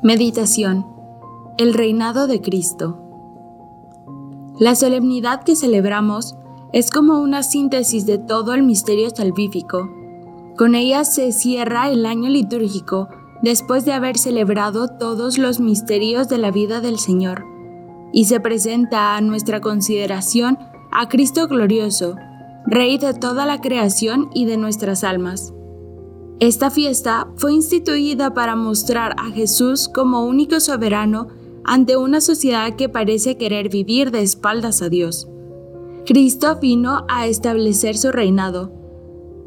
Meditación. El reinado de Cristo. La solemnidad que celebramos es como una síntesis de todo el misterio salvífico. Con ella se cierra el año litúrgico después de haber celebrado todos los misterios de la vida del Señor, y se presenta a nuestra consideración a Cristo glorioso, Rey de toda la creación y de nuestras almas. Esta fiesta fue instituida para mostrar a Jesús como único soberano ante una sociedad que parece querer vivir de espaldas a Dios. Cristo vino a establecer su reinado,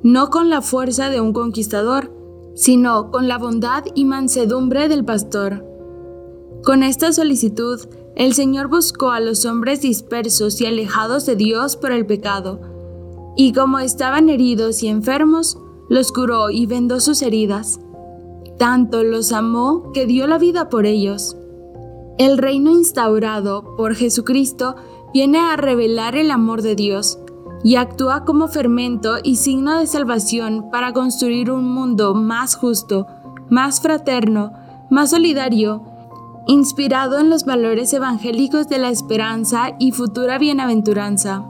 no con la fuerza de un conquistador, sino con la bondad y mansedumbre del pastor. Con esta solicitud, el Señor buscó a los hombres dispersos y alejados de Dios por el pecado, y como estaban heridos y enfermos, los curó y vendó sus heridas. Tanto los amó que dio la vida por ellos. El reino instaurado por Jesucristo viene a revelar el amor de Dios y actúa como fermento y signo de salvación para construir un mundo más justo, más fraterno, más solidario, inspirado en los valores evangélicos de la esperanza y futura bienaventuranza.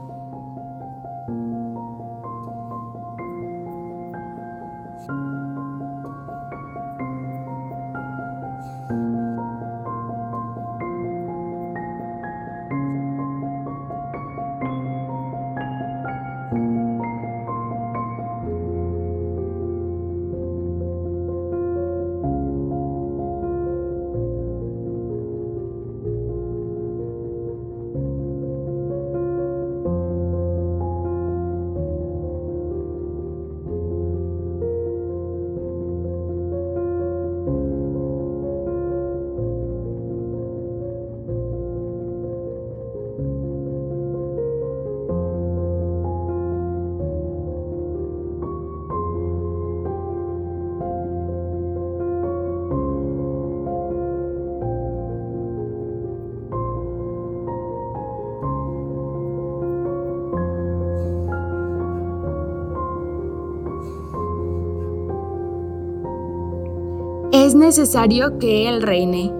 Es necesario que Él reine.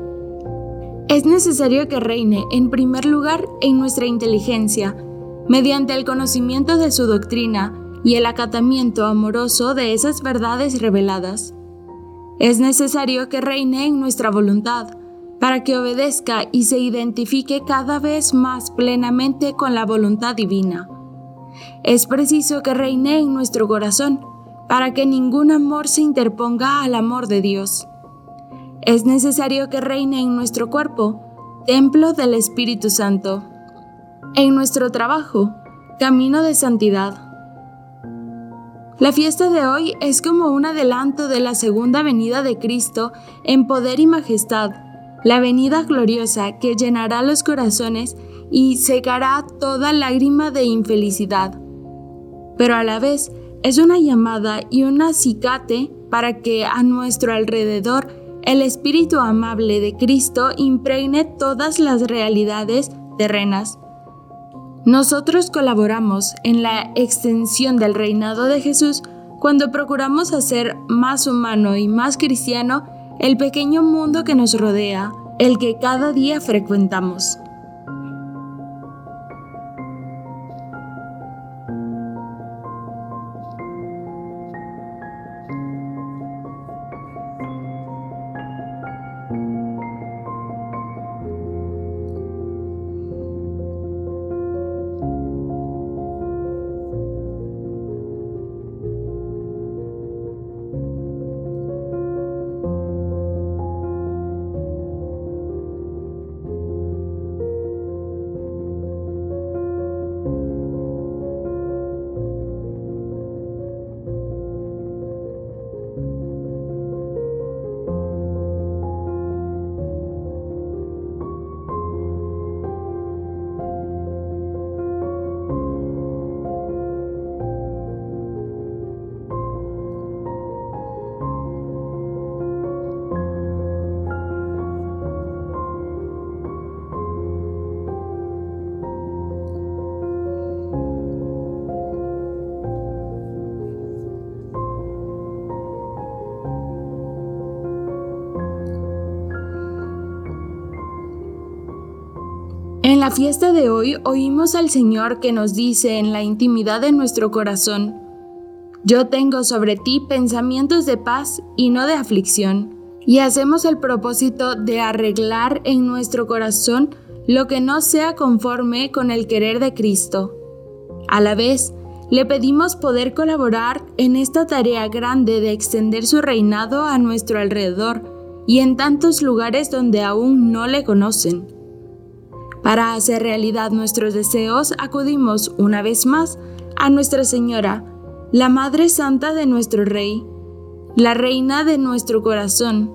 Es necesario que reine, en primer lugar, en nuestra inteligencia, mediante el conocimiento de su doctrina y el acatamiento amoroso de esas verdades reveladas. Es necesario que reine en nuestra voluntad, para que obedezca y se identifique cada vez más plenamente con la voluntad divina. Es preciso que reine en nuestro corazón, para que ningún amor se interponga al amor de Dios. Es necesario que reine en nuestro cuerpo, templo del Espíritu Santo. En nuestro trabajo, camino de santidad. La fiesta de hoy es como un adelanto de la segunda venida de Cristo en poder y majestad, la venida gloriosa que llenará los corazones y secará toda lágrima de infelicidad. Pero a la vez es una llamada y un acicate para que a nuestro alrededor el espíritu amable de Cristo impregne todas las realidades terrenas. Nosotros colaboramos en la extensión del reinado de Jesús cuando procuramos hacer más humano y más cristiano el pequeño mundo que nos rodea, el que cada día frecuentamos. La fiesta de hoy oímos al Señor que nos dice en la intimidad de nuestro corazón, Yo tengo sobre ti pensamientos de paz y no de aflicción, y hacemos el propósito de arreglar en nuestro corazón lo que no sea conforme con el querer de Cristo. A la vez, le pedimos poder colaborar en esta tarea grande de extender su reinado a nuestro alrededor y en tantos lugares donde aún no le conocen. Para hacer realidad nuestros deseos acudimos una vez más a Nuestra Señora, la Madre Santa de nuestro Rey, la Reina de nuestro corazón.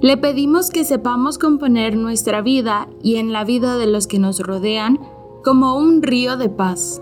Le pedimos que sepamos componer nuestra vida y en la vida de los que nos rodean como un río de paz.